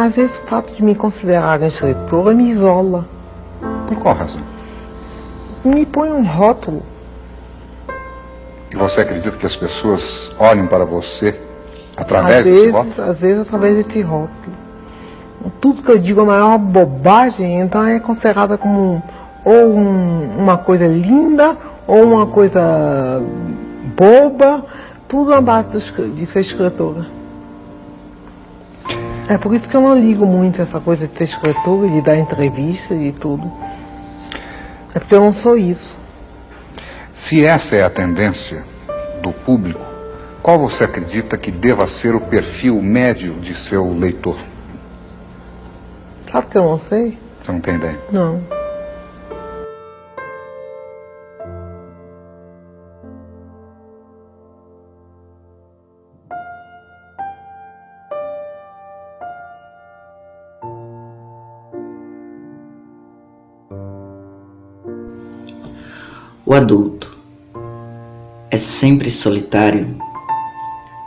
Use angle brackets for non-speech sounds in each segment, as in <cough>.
Às vezes o fato de me considerar escritora me isola. Por qual razão? Me põe um rótulo. E você acredita que as pessoas olham para você através às desse vezes, rótulo? Às vezes através desse rótulo. Tudo que eu digo é a maior bobagem, então é considerada como ou um- uma coisa linda ou uma coisa boba, tudo na base de ser escritora. É por isso que eu não ligo muito essa coisa de ser escritora, de dar entrevista e tudo. É porque eu não sou isso. Se essa é a tendência do público, qual você acredita que deva ser o perfil médio de seu leitor? Sabe que eu não sei? Você não tem ideia? Não. O adulto é sempre solitário?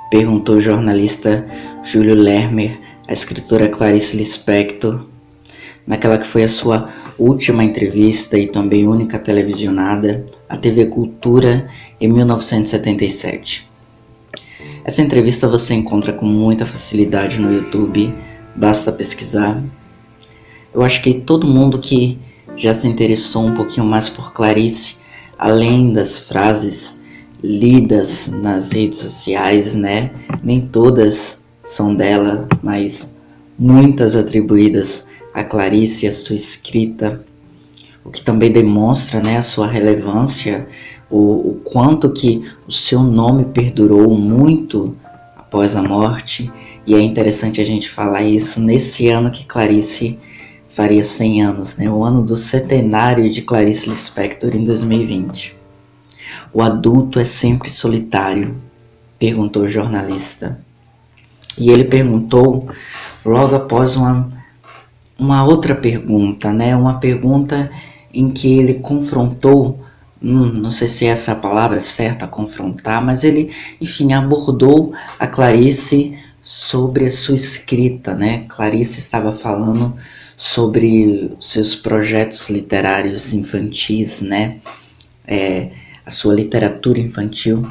Perguntou o jornalista Júlio Lermer à escritora Clarice Lispector naquela que foi a sua última entrevista e também única televisionada à TV Cultura em 1977. Essa entrevista você encontra com muita facilidade no YouTube, basta pesquisar. Eu acho que todo mundo que já se interessou um pouquinho mais por Clarice, além das frases lidas nas redes sociais, né? Nem todas são dela, mas muitas atribuídas a Clarice, a sua escrita, o que também demonstra, né, a sua relevância, o, o quanto que o seu nome perdurou muito após a morte, e é interessante a gente falar isso nesse ano que Clarice faria 100 anos, né? o ano do centenário de Clarice Lispector em 2020. O adulto é sempre solitário? perguntou o jornalista. E ele perguntou logo após uma, uma outra pergunta, né? Uma pergunta em que ele confrontou, hum, não sei se essa é a palavra certa, confrontar, mas ele, enfim, abordou a Clarice sobre a sua escrita, né? Clarice estava falando sobre seus projetos literários infantis, né? É, a sua literatura infantil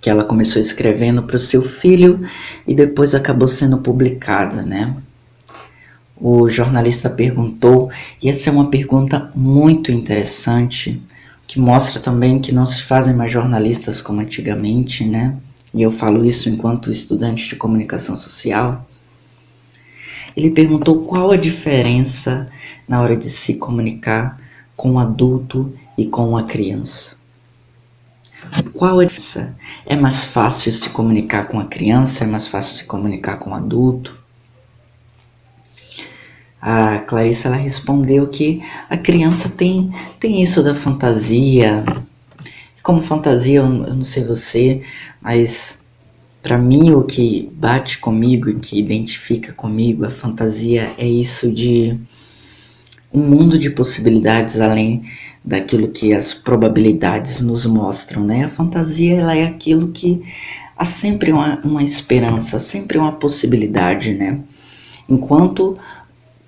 que ela começou escrevendo para o seu filho e depois acabou sendo publicada, né? O jornalista perguntou, e essa é uma pergunta muito interessante, que mostra também que não se fazem mais jornalistas como antigamente, né? E eu falo isso enquanto estudante de comunicação social. Ele perguntou qual a diferença na hora de se comunicar com um adulto e com uma criança. Qual a diferença? É mais fácil se comunicar com a criança? É mais fácil se comunicar com o adulto? A Clarissa ela respondeu que a criança tem, tem isso da fantasia. Como fantasia, eu, eu não sei você, mas para mim o que bate comigo e que identifica comigo a fantasia é isso de um mundo de possibilidades além daquilo que as probabilidades nos mostram, né? A fantasia ela é aquilo que há sempre uma, uma esperança, sempre uma possibilidade, né? Enquanto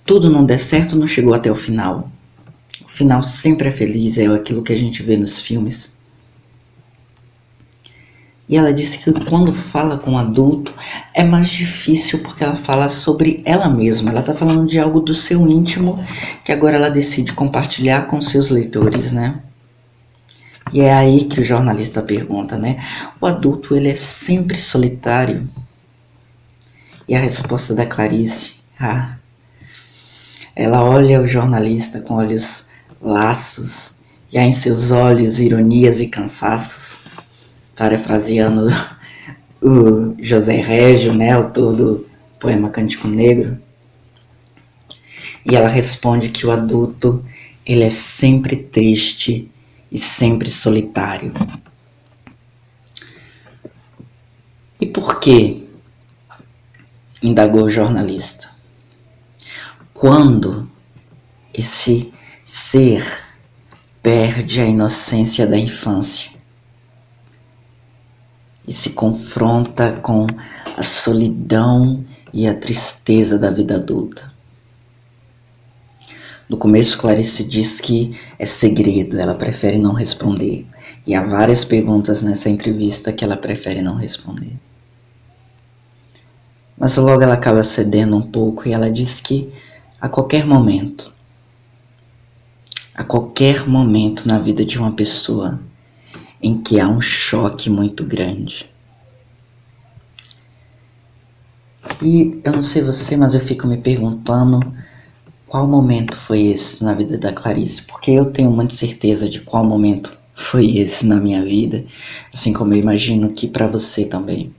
tudo não der certo, não chegou até o final. O final sempre é feliz, é aquilo que a gente vê nos filmes. E ela disse que quando fala com um adulto é mais difícil porque ela fala sobre ela mesma. Ela está falando de algo do seu íntimo que agora ela decide compartilhar com seus leitores, né? E é aí que o jornalista pergunta, né? O adulto ele é sempre solitário? E a resposta da Clarice, ah, ela olha o jornalista com olhos laços e há em seus olhos ironias e cansaços parafraseando <laughs> o José Régio, né, autor do poema Cântico Negro. E ela responde que o adulto, ele é sempre triste e sempre solitário. E por quê? indagou o jornalista. Quando esse ser perde a inocência da infância? E se confronta com a solidão e a tristeza da vida adulta. No começo, Clarice diz que é segredo, ela prefere não responder. E há várias perguntas nessa entrevista que ela prefere não responder. Mas logo ela acaba cedendo um pouco e ela diz que a qualquer momento, a qualquer momento na vida de uma pessoa em que há um choque muito grande. E eu não sei você, mas eu fico me perguntando qual momento foi esse na vida da Clarice? Porque eu tenho muita certeza de qual momento foi esse na minha vida, assim como eu imagino que para você também.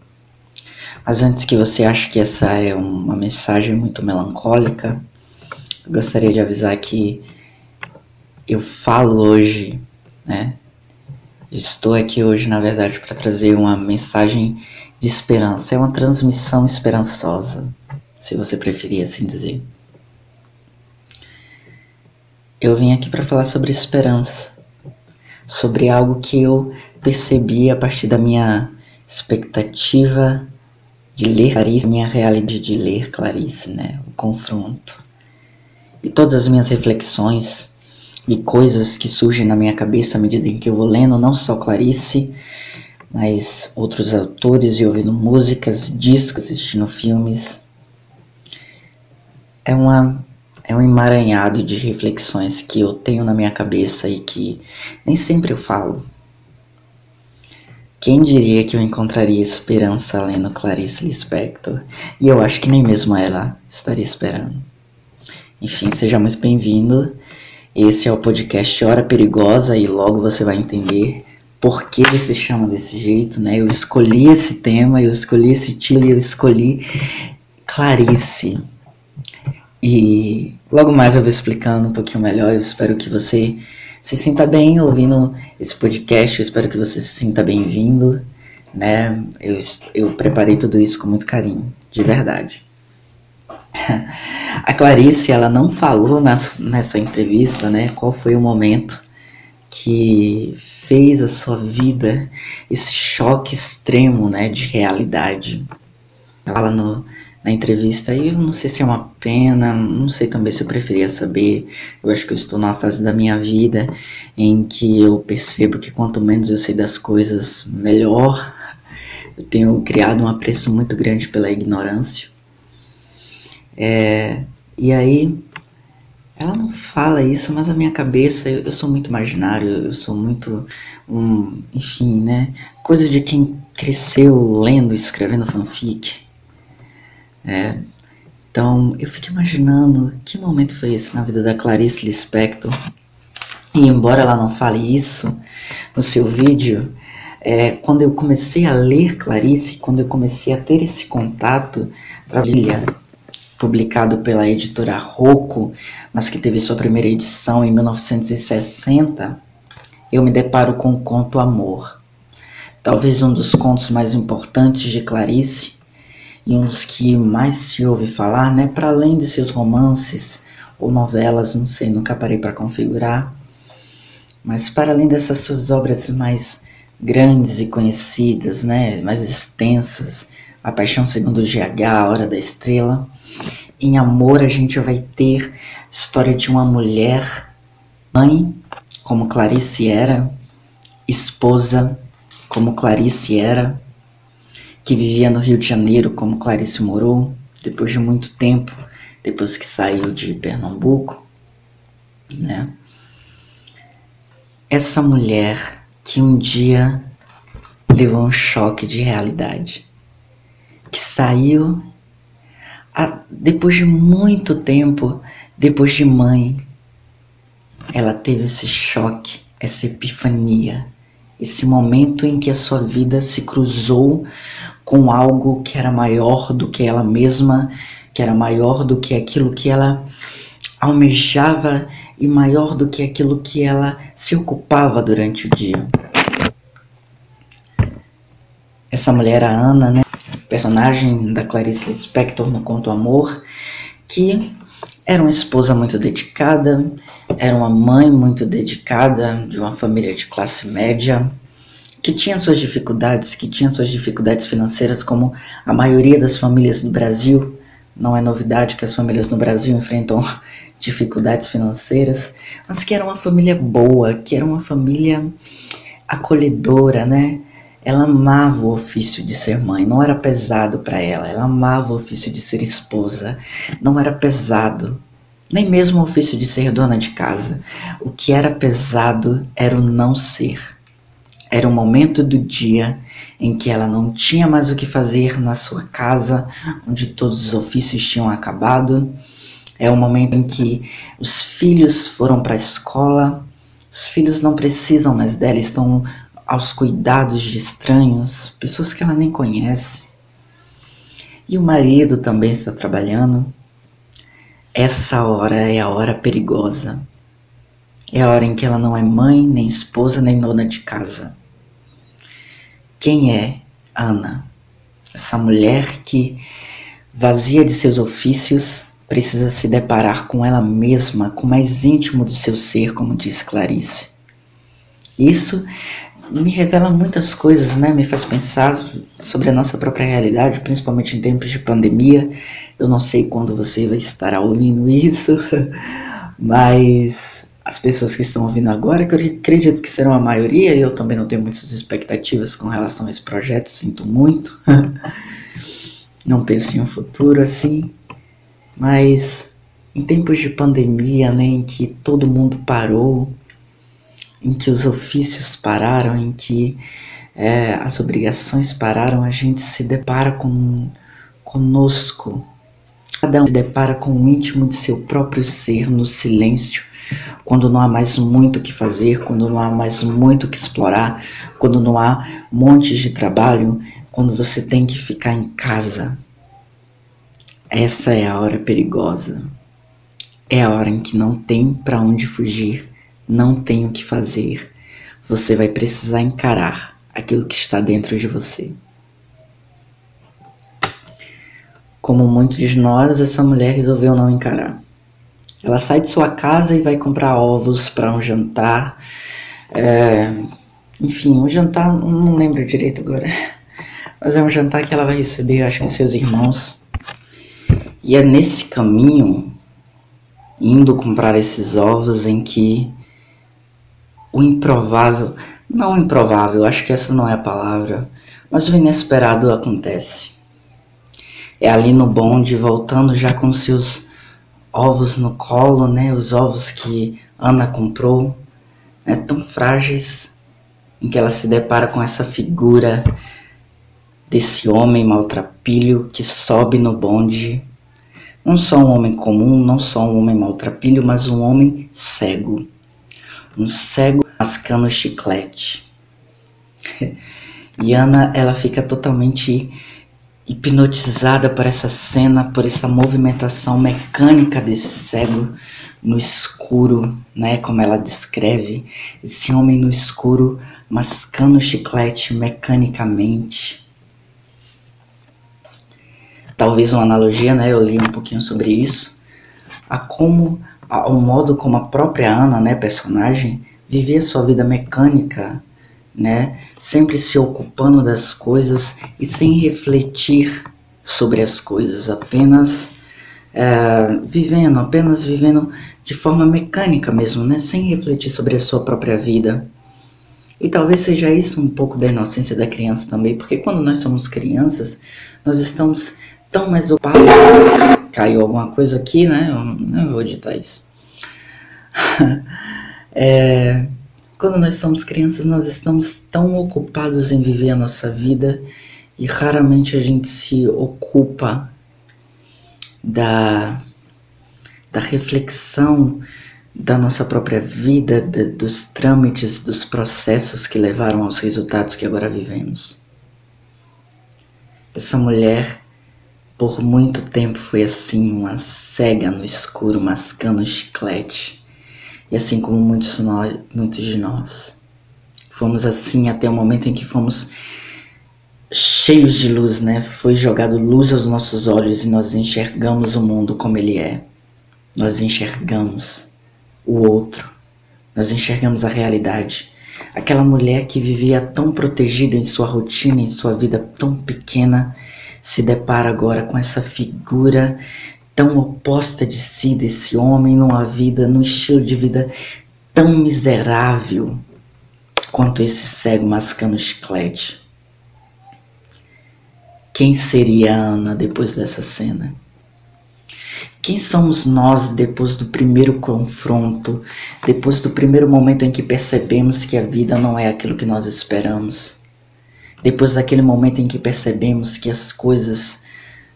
Mas antes que você ache que essa é uma mensagem muito melancólica, gostaria de avisar que eu falo hoje, né? Estou aqui hoje, na verdade, para trazer uma mensagem de esperança. É uma transmissão esperançosa, se você preferir assim dizer eu vim aqui para falar sobre esperança, sobre algo que eu percebi a partir da minha expectativa de ler Clarice, minha realidade de ler Clarice, né? O confronto. E todas as minhas reflexões e coisas que surgem na minha cabeça à medida que eu vou lendo, não só Clarice, mas outros autores e ouvindo músicas, discos, assistindo filmes. É uma é um emaranhado de reflexões que eu tenho na minha cabeça e que nem sempre eu falo. Quem diria que eu encontraria esperança lendo Clarice Lispector? E eu acho que nem mesmo ela estaria esperando. Enfim, seja muito bem-vindo. Esse é o podcast Hora Perigosa e logo você vai entender por que ele se chama desse jeito, né? Eu escolhi esse tema, eu escolhi esse título, eu escolhi Clarice. E logo mais eu vou explicando um pouquinho melhor. Eu espero que você se sinta bem ouvindo esse podcast. Eu espero que você se sinta bem-vindo. Né? Eu, eu preparei tudo isso com muito carinho, de verdade. <laughs> A Clarice, ela não falou nessa entrevista, né, qual foi o momento que fez a sua vida esse choque extremo, né, de realidade. Ela fala no, na entrevista. E eu não sei se é uma pena, não sei também se eu preferia saber. Eu acho que eu estou numa fase da minha vida em que eu percebo que quanto menos eu sei das coisas, melhor. Eu tenho criado um apreço muito grande pela ignorância. É, e aí, ela não fala isso, mas a minha cabeça, eu, eu sou muito imaginário, eu sou muito, um, enfim, né? Coisa de quem cresceu lendo, escrevendo fanfic. É, então eu fico imaginando que momento foi esse na vida da Clarice Lispector. E embora ela não fale isso no seu vídeo, é, quando eu comecei a ler Clarice, quando eu comecei a ter esse contato, Travilha, publicado pela editora Rocco, mas que teve sua primeira edição em 1960, eu me deparo com o conto Amor. Talvez um dos contos mais importantes de Clarice, e um dos que mais se ouve falar, né, para além de seus romances ou novelas, não sei, nunca parei para configurar, mas para além dessas suas obras mais grandes e conhecidas, né, mais extensas, A Paixão Segundo o GH, A Hora da Estrela, em Amor a gente vai ter história de uma mulher, mãe, como Clarice era, esposa, como Clarice era, que vivia no Rio de Janeiro, como Clarice morou, depois de muito tempo, depois que saiu de Pernambuco, né? Essa mulher que um dia levou um choque de realidade, que saiu depois de muito tempo, depois de mãe, ela teve esse choque, essa epifania, esse momento em que a sua vida se cruzou com algo que era maior do que ela mesma, que era maior do que aquilo que ela almejava e maior do que aquilo que ela se ocupava durante o dia. Essa mulher, a Ana, né, personagem da Clarice Lispector no conto Amor, que era uma esposa muito dedicada, era uma mãe muito dedicada de uma família de classe média, que tinha suas dificuldades, que tinha suas dificuldades financeiras, como a maioria das famílias do Brasil. Não é novidade que as famílias no Brasil enfrentam <laughs> dificuldades financeiras, mas que era uma família boa, que era uma família acolhedora, né? Ela amava o ofício de ser mãe, não era pesado para ela. Ela amava o ofício de ser esposa, não era pesado. Nem mesmo o ofício de ser dona de casa. O que era pesado era o não ser. Era o momento do dia em que ela não tinha mais o que fazer na sua casa, onde todos os ofícios tinham acabado. É o momento em que os filhos foram para a escola, os filhos não precisam mais dela, estão aos cuidados de estranhos, pessoas que ela nem conhece. E o marido também está trabalhando. Essa hora é a hora perigosa. É a hora em que ela não é mãe, nem esposa, nem dona de casa. Quem é Ana? Essa mulher que, vazia de seus ofícios, precisa se deparar com ela mesma, com o mais íntimo do seu ser, como diz Clarice. Isso me revela muitas coisas, né? Me faz pensar sobre a nossa própria realidade, principalmente em tempos de pandemia. Eu não sei quando você vai estar ouvindo isso, <laughs> mas as pessoas que estão ouvindo agora, que eu acredito que serão a maioria, eu também não tenho muitas expectativas com relação a esse projeto, sinto muito. <laughs> não penso em um futuro assim, mas em tempos de pandemia, né, em que todo mundo parou, em que os ofícios pararam, em que é, as obrigações pararam, a gente se depara com conosco. Cada um se depara com o íntimo de seu próprio ser no silêncio, quando não há mais muito o que fazer, quando não há mais muito o que explorar, quando não há montes de trabalho, quando você tem que ficar em casa. Essa é a hora perigosa. É a hora em que não tem para onde fugir não tem o que fazer. Você vai precisar encarar aquilo que está dentro de você. Como muitos de nós, essa mulher resolveu não encarar. Ela sai de sua casa e vai comprar ovos para um jantar. É, enfim, um jantar, não lembro direito agora. <laughs> Mas é um jantar que ela vai receber, acho que seus irmãos. E é nesse caminho, indo comprar esses ovos, em que o improvável, não improvável, acho que essa não é a palavra, mas o inesperado acontece. É ali no bonde, voltando já com seus ovos no colo, né? Os ovos que Ana comprou, né? Tão frágeis, em que ela se depara com essa figura desse homem maltrapilho que sobe no bonde. Não só um homem comum, não só um homem maltrapilho, mas um homem cego. Um cego mascando chiclete. <laughs> e Ana, ela fica totalmente hipnotizada por essa cena, por essa movimentação mecânica desse cego no escuro, né, como ela descreve, esse homem no escuro mascando chiclete mecanicamente. Talvez uma analogia, né, eu li um pouquinho sobre isso, a como ao modo como a própria Ana, né, personagem, viver sua vida mecânica, né? Sempre se ocupando das coisas e sem refletir sobre as coisas, apenas é, vivendo, apenas vivendo de forma mecânica mesmo, né? Sem refletir sobre a sua própria vida. E talvez seja isso um pouco da inocência da criança também, porque quando nós somos crianças, nós estamos tão mais ocupados. Caiu alguma coisa aqui, né? Eu não vou editar isso. <laughs> É, quando nós somos crianças, nós estamos tão ocupados em viver a nossa vida e raramente a gente se ocupa da, da reflexão da nossa própria vida, de, dos trâmites, dos processos que levaram aos resultados que agora vivemos. Essa mulher, por muito tempo, foi assim, uma cega no escuro, mascando chiclete e assim como muitos, nós, muitos de nós. Fomos assim até o momento em que fomos cheios de luz, né? Foi jogado luz aos nossos olhos e nós enxergamos o mundo como ele é. Nós enxergamos o outro. Nós enxergamos a realidade. Aquela mulher que vivia tão protegida em sua rotina, em sua vida tão pequena, se depara agora com essa figura tão oposta de si, desse homem, numa vida, num estilo de vida tão miserável quanto esse cego mascando chiclete. Quem seria Ana depois dessa cena? Quem somos nós depois do primeiro confronto, depois do primeiro momento em que percebemos que a vida não é aquilo que nós esperamos? Depois daquele momento em que percebemos que as coisas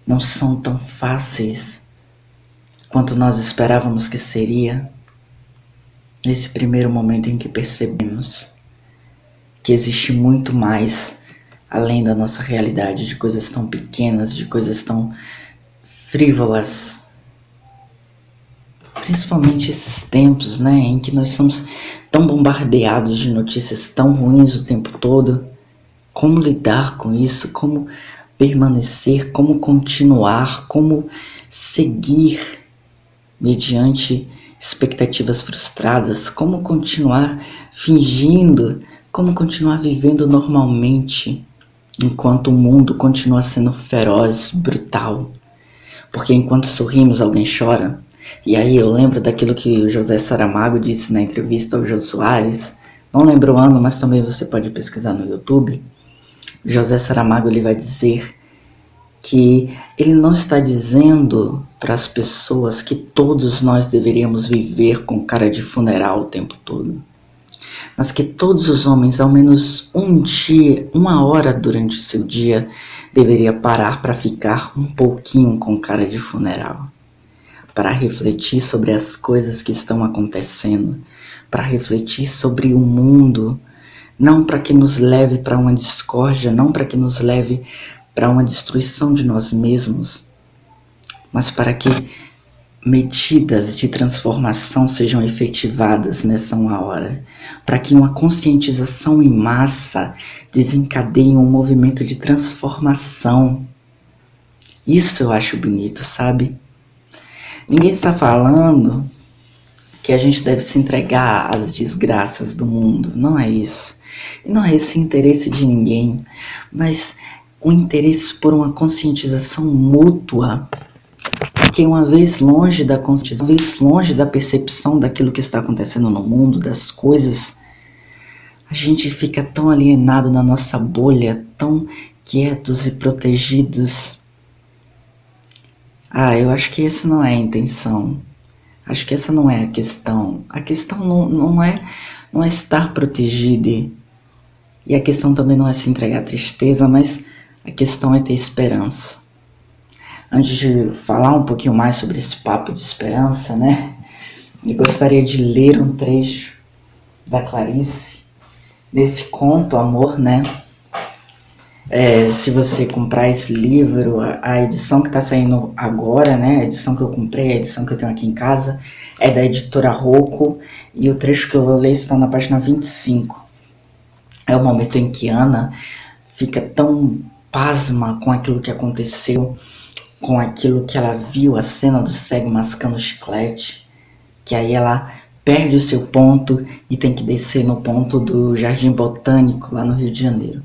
não são tão fáceis quanto nós esperávamos que seria? Nesse primeiro momento em que percebemos que existe muito mais além da nossa realidade, de coisas tão pequenas, de coisas tão frívolas. Principalmente esses tempos, né, em que nós somos tão bombardeados de notícias tão ruins o tempo todo. Como lidar com isso? Como permanecer? Como continuar? Como seguir mediante expectativas frustradas? Como continuar fingindo? Como continuar vivendo normalmente enquanto o mundo continua sendo feroz, brutal? Porque enquanto sorrimos, alguém chora. E aí eu lembro daquilo que o José Saramago disse na entrevista ao Jô Soares. Não lembro o ano, mas também você pode pesquisar no YouTube. José Saramago ele vai dizer que ele não está dizendo para as pessoas que todos nós deveríamos viver com cara de funeral o tempo todo, mas que todos os homens, ao menos um dia, uma hora durante o seu dia, deveria parar para ficar um pouquinho com cara de funeral, para refletir sobre as coisas que estão acontecendo, para refletir sobre o mundo, não para que nos leve para uma discórdia, não para que nos leve para uma destruição de nós mesmos, mas para que medidas de transformação sejam efetivadas nessa uma hora, para que uma conscientização em massa desencadeie um movimento de transformação. Isso eu acho bonito, sabe? Ninguém está falando que a gente deve se entregar às desgraças do mundo, não é isso. Não é esse interesse de ninguém, mas o interesse por uma conscientização mútua. Porque uma vez longe da conscientização, uma vez longe da percepção daquilo que está acontecendo no mundo, das coisas, a gente fica tão alienado na nossa bolha, tão quietos e protegidos. Ah, eu acho que essa não é a intenção. Acho que essa não é a questão. A questão não, não, é, não é estar protegido. E a questão também não é se entregar à tristeza, mas a questão é ter esperança. Antes de falar um pouquinho mais sobre esse papo de esperança, né? Eu gostaria de ler um trecho da Clarice desse conto Amor, né? É, se você comprar esse livro, a edição que está saindo agora, né? A edição que eu comprei, a edição que eu tenho aqui em casa, é da editora Rocco e o trecho que eu vou ler está na página 25. É o momento em que Ana fica tão pasma com aquilo que aconteceu, com aquilo que ela viu, a cena do cego mascando chiclete, que aí ela perde o seu ponto e tem que descer no ponto do Jardim Botânico, lá no Rio de Janeiro.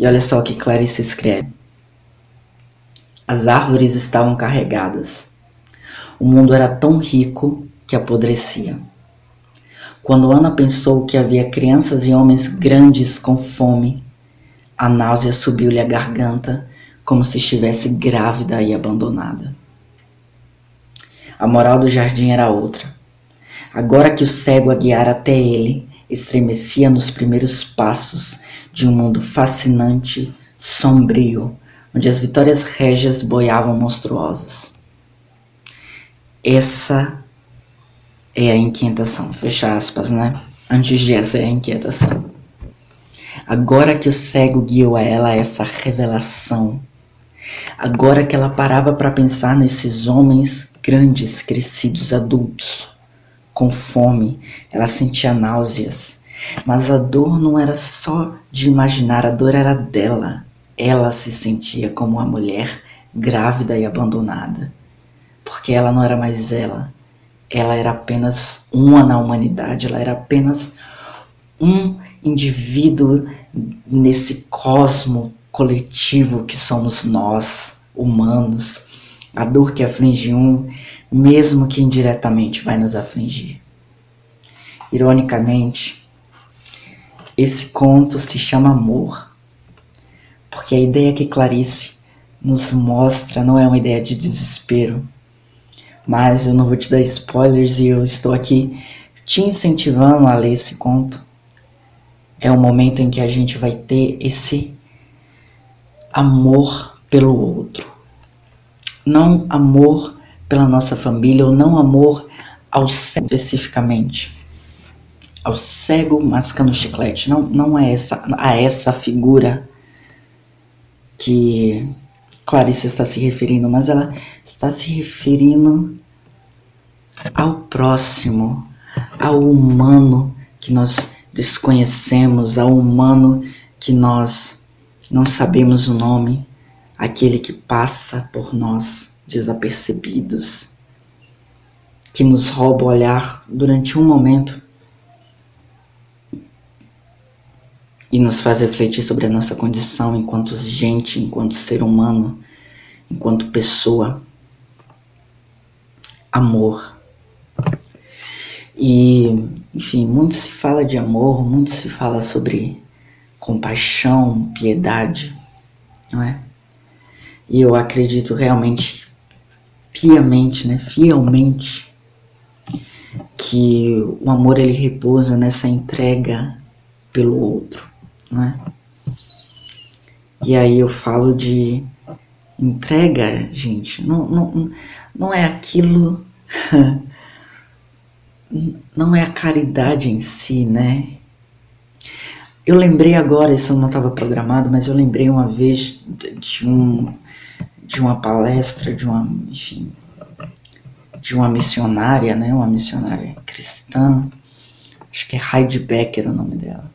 E olha só o que Clarice escreve. As árvores estavam carregadas. O mundo era tão rico que apodrecia. Quando Ana pensou que havia crianças e homens grandes com fome, a náusea subiu-lhe a garganta, como se estivesse grávida e abandonada. A moral do jardim era outra. Agora que o cego a guiara até ele, estremecia nos primeiros passos de um mundo fascinante, sombrio, onde as vitórias régias boiavam monstruosas. Essa é a inquietação, fecha aspas, né? Antes de essa é a inquietação. Agora que o cego guiou a ela essa revelação, agora que ela parava para pensar nesses homens grandes, crescidos, adultos, com fome, ela sentia náuseas. Mas a dor não era só de imaginar, a dor era dela. Ela se sentia como uma mulher grávida e abandonada. Porque ela não era mais ela. Ela era apenas uma na humanidade, ela era apenas um indivíduo nesse cosmo coletivo que somos nós, humanos. A dor que aflige um, mesmo que indiretamente, vai nos afligir. Ironicamente, esse conto se chama Amor, porque a ideia que Clarice nos mostra não é uma ideia de desespero, mas eu não vou te dar spoilers e eu estou aqui te incentivando a ler esse conto. É o momento em que a gente vai ter esse amor pelo outro. Não amor pela nossa família ou não amor ao cego especificamente. Ao cego mascando chiclete. Não, não é essa, a essa figura que Clarice está se referindo, mas ela está se referindo ao próximo, ao humano que nós desconhecemos, ao humano que nós não sabemos o nome, aquele que passa por nós desapercebidos, que nos rouba o olhar durante um momento e nos faz refletir sobre a nossa condição enquanto gente, enquanto ser humano, enquanto pessoa. Amor. E, enfim, muito se fala de amor, muito se fala sobre compaixão, piedade, não é? E eu acredito realmente, piamente, né, fielmente, que o amor ele repousa nessa entrega pelo outro, não é? E aí eu falo de entrega, gente, não, não, não é aquilo, <laughs> não é a caridade em si, né? Eu lembrei agora, isso não estava programado, mas eu lembrei uma vez de um de uma palestra de uma, enfim, de uma missionária, né, uma missionária cristã, acho que é Heidi Becker o nome dela,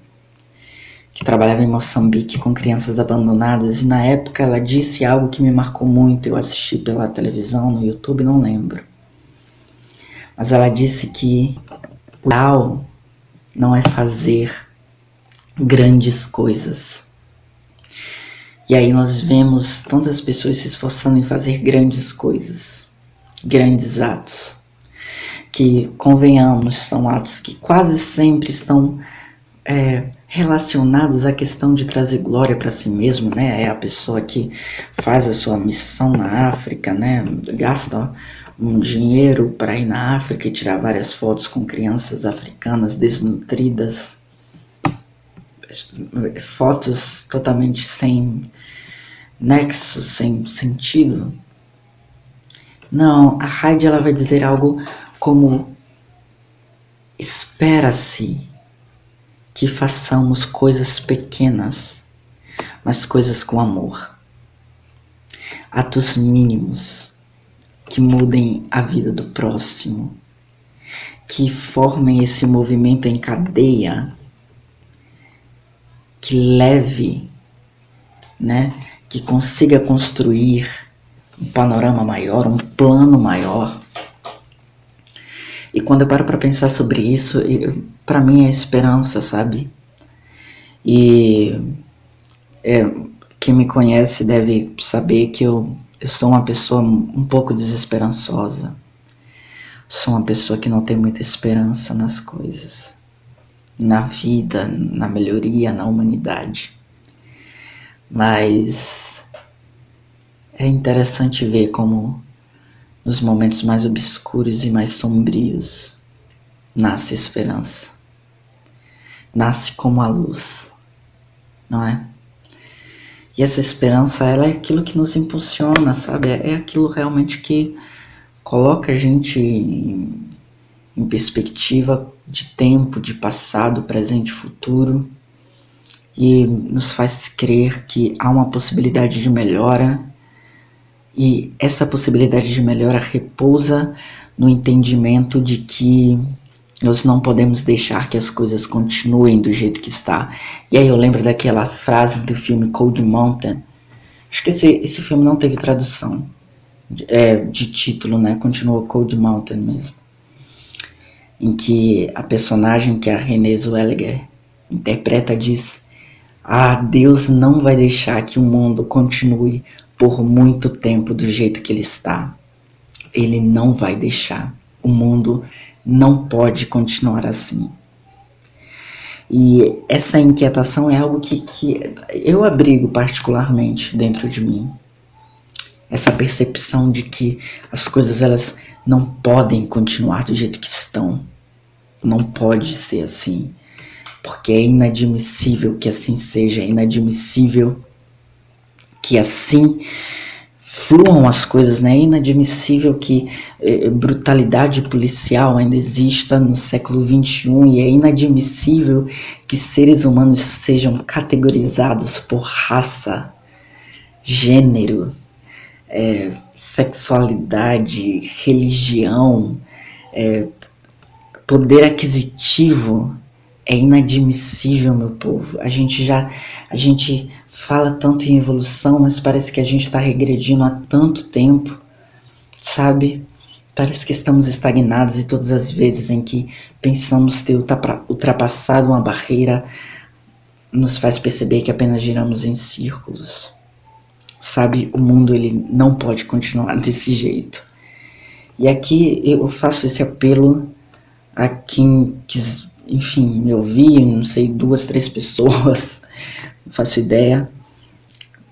que trabalhava em Moçambique com crianças abandonadas. E na época ela disse algo que me marcou muito, eu assisti pela televisão, no YouTube, não lembro. Mas ela disse que o ideal não é fazer grandes coisas. E aí nós vemos tantas pessoas se esforçando em fazer grandes coisas, grandes atos, que, convenhamos, são atos que quase sempre estão é, relacionados à questão de trazer glória para si mesmo, né? É a pessoa que faz a sua missão na África, né? Gasta um dinheiro para ir na África e tirar várias fotos com crianças africanas desnutridas fotos totalmente sem nexo, sem sentido. Não, a Heidi ela vai dizer algo como espera-se que façamos coisas pequenas, mas coisas com amor. Atos mínimos que mudem a vida do próximo, que formem esse movimento em cadeia que leve, né, que consiga construir um panorama maior, um plano maior. E quando eu paro para pensar sobre isso, para mim é esperança, sabe? E é, quem me conhece deve saber que eu, eu sou uma pessoa um pouco desesperançosa. Sou uma pessoa que não tem muita esperança nas coisas na vida, na melhoria, na humanidade. Mas é interessante ver como nos momentos mais obscuros e mais sombrios nasce esperança. Nasce como a luz, não é? E essa esperança, ela é aquilo que nos impulsiona, sabe? É aquilo realmente que coloca a gente em, perspectiva de tempo, de passado, presente e futuro, e nos faz crer que há uma possibilidade de melhora, e essa possibilidade de melhora repousa no entendimento de que nós não podemos deixar que as coisas continuem do jeito que está. E aí eu lembro daquela frase do filme Cold Mountain. Acho que esse, esse filme não teve tradução é, de título, né? Continuou Cold Mountain mesmo em que a personagem que é a Renée Zellweger interpreta diz: Ah, Deus não vai deixar que o mundo continue por muito tempo do jeito que ele está. Ele não vai deixar. O mundo não pode continuar assim. E essa inquietação é algo que, que eu abrigo particularmente dentro de mim. Essa percepção de que as coisas elas não podem continuar do jeito que estão. Não pode ser assim. Porque é inadmissível que assim seja, é inadmissível que assim fluam as coisas, né? É inadmissível que eh, brutalidade policial ainda exista no século XXI e é inadmissível que seres humanos sejam categorizados por raça, gênero, é, sexualidade, religião, é, poder aquisitivo é inadmissível, meu povo. A gente já a gente fala tanto em evolução, mas parece que a gente está regredindo há tanto tempo, sabe? Parece que estamos estagnados e todas as vezes em que pensamos ter ultrapassado uma barreira, nos faz perceber que apenas giramos em círculos. Sabe, o mundo ele não pode continuar <laughs> desse jeito. E aqui eu faço esse apelo a quem quis, enfim, me ouvir, não sei, duas, três pessoas, não <laughs> faço ideia,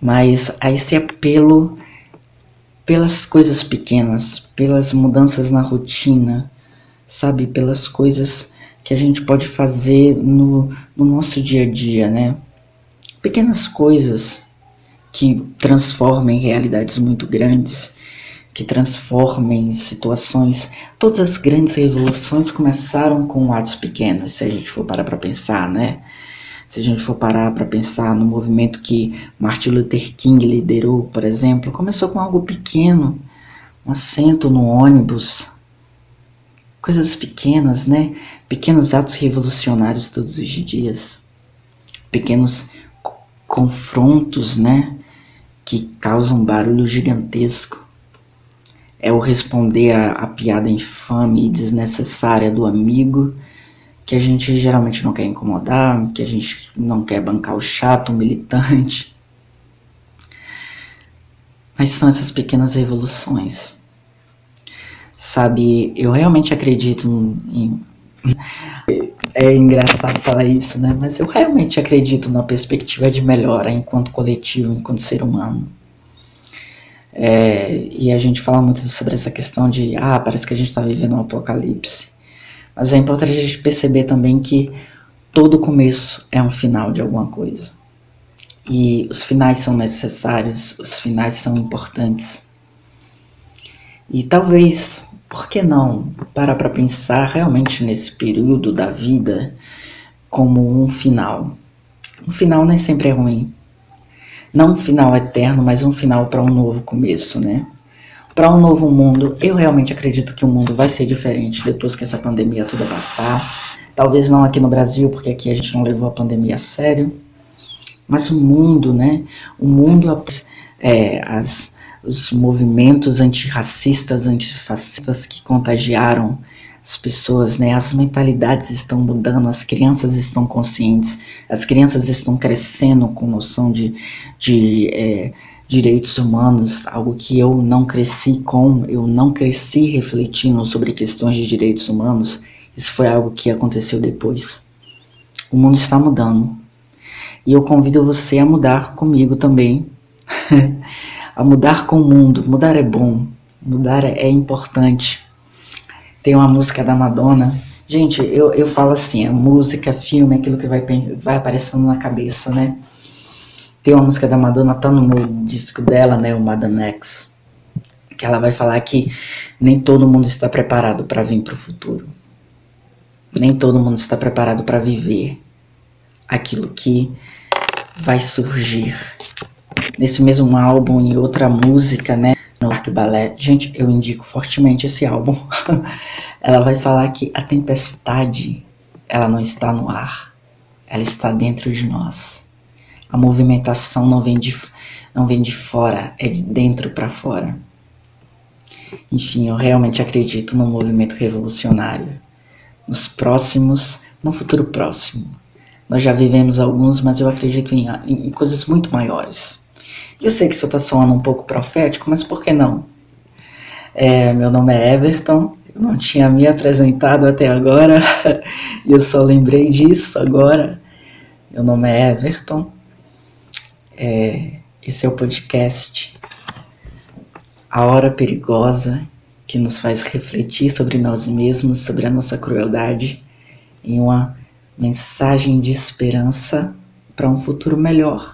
mas a esse apelo pelas coisas pequenas, pelas mudanças na rotina, sabe, pelas coisas que a gente pode fazer no, no nosso dia a dia, né? Pequenas coisas que transformem realidades muito grandes, que transformem situações. Todas as grandes revoluções começaram com atos pequenos, se a gente for parar para pensar, né? Se a gente for parar para pensar no movimento que Martin Luther King liderou, por exemplo, começou com algo pequeno, um assento no ônibus, coisas pequenas, né? Pequenos atos revolucionários todos os dias, pequenos confrontos, né? Que causam um barulho gigantesco. É o responder a piada infame e desnecessária do amigo que a gente geralmente não quer incomodar, que a gente não quer bancar o chato, o militante. Mas são essas pequenas revoluções. Sabe, eu realmente acredito em. É engraçado falar isso, né? Mas eu realmente acredito na perspectiva de melhora enquanto coletivo, enquanto ser humano. É, e a gente fala muito sobre essa questão de, ah, parece que a gente está vivendo um apocalipse. Mas é importante a gente perceber também que todo começo é um final de alguma coisa. E os finais são necessários, os finais são importantes. E talvez, por que não, parar para pensar realmente nesse período da vida como um final. Um final nem sempre é ruim. Não um final eterno, mas um final para um novo começo, né? para um novo mundo. Eu realmente acredito que o mundo vai ser diferente depois que essa pandemia toda passar. Talvez não aqui no Brasil, porque aqui a gente não levou a pandemia a sério. Mas o mundo, né? O mundo, é, as, os movimentos antirracistas, antifascistas que contagiaram as pessoas, né? As mentalidades estão mudando, as crianças estão conscientes, as crianças estão crescendo com noção de, de é, direitos humanos, algo que eu não cresci com, eu não cresci refletindo sobre questões de direitos humanos, isso foi algo que aconteceu depois. O mundo está mudando. E eu convido você a mudar comigo também. <laughs> a mudar com o mundo. Mudar é bom. Mudar é importante. Tem uma música da Madonna. Gente, eu, eu falo assim, a música, filme, aquilo que vai, vai aparecendo na cabeça, né? Tem uma música da Madonna, tá no meu disco dela, né, o Madame X, que ela vai falar que nem todo mundo está preparado para vir para o futuro. Nem todo mundo está preparado para viver aquilo que vai surgir. Nesse mesmo álbum e outra música, né, no Arc Ballet, gente, eu indico fortemente esse álbum. <laughs> ela vai falar que a tempestade, ela não está no ar, ela está dentro de nós. A movimentação não vem de, não vem de fora, é de dentro para fora. Enfim, eu realmente acredito no movimento revolucionário. Nos próximos, no futuro próximo, Nós já vivemos alguns, mas eu acredito em, em coisas muito maiores. Eu sei que isso está soando um pouco profético, mas por que não? É, meu nome é Everton, eu não tinha me apresentado até agora <laughs> e eu só lembrei disso agora. Meu nome é Everton, é, esse é o podcast A Hora Perigosa que nos faz refletir sobre nós mesmos, sobre a nossa crueldade em uma mensagem de esperança para um futuro melhor.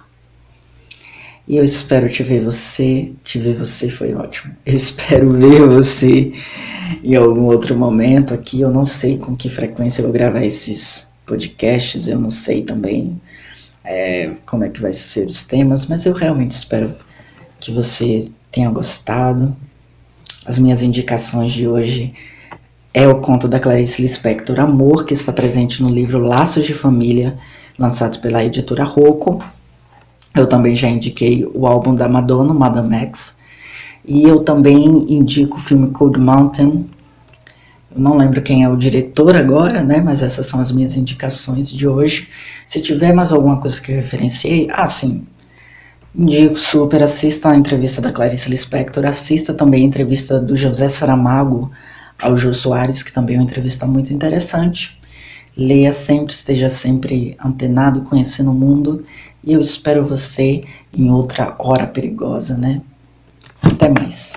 E eu espero te ver você, te ver você foi ótimo. Eu espero ver você em algum outro momento aqui. Eu não sei com que frequência eu vou gravar esses podcasts, eu não sei também é, como é que vai ser os temas, mas eu realmente espero que você tenha gostado. As minhas indicações de hoje é o conto da Clarice Lispector Amor, que está presente no livro Laços de Família, lançado pela editora Rocco. Eu também já indiquei o álbum da Madonna, Madame X. E eu também indico o filme Cold Mountain. Eu não lembro quem é o diretor agora, né? Mas essas são as minhas indicações de hoje. Se tiver mais alguma coisa que eu referenciei, ah, sim. Indico super, assista a entrevista da Clarice Lispector, assista também a entrevista do José Saramago ao Jô Soares, que também é uma entrevista muito interessante. Leia sempre, esteja sempre antenado, conhecendo o mundo. E eu espero você em outra hora perigosa, né? Até mais.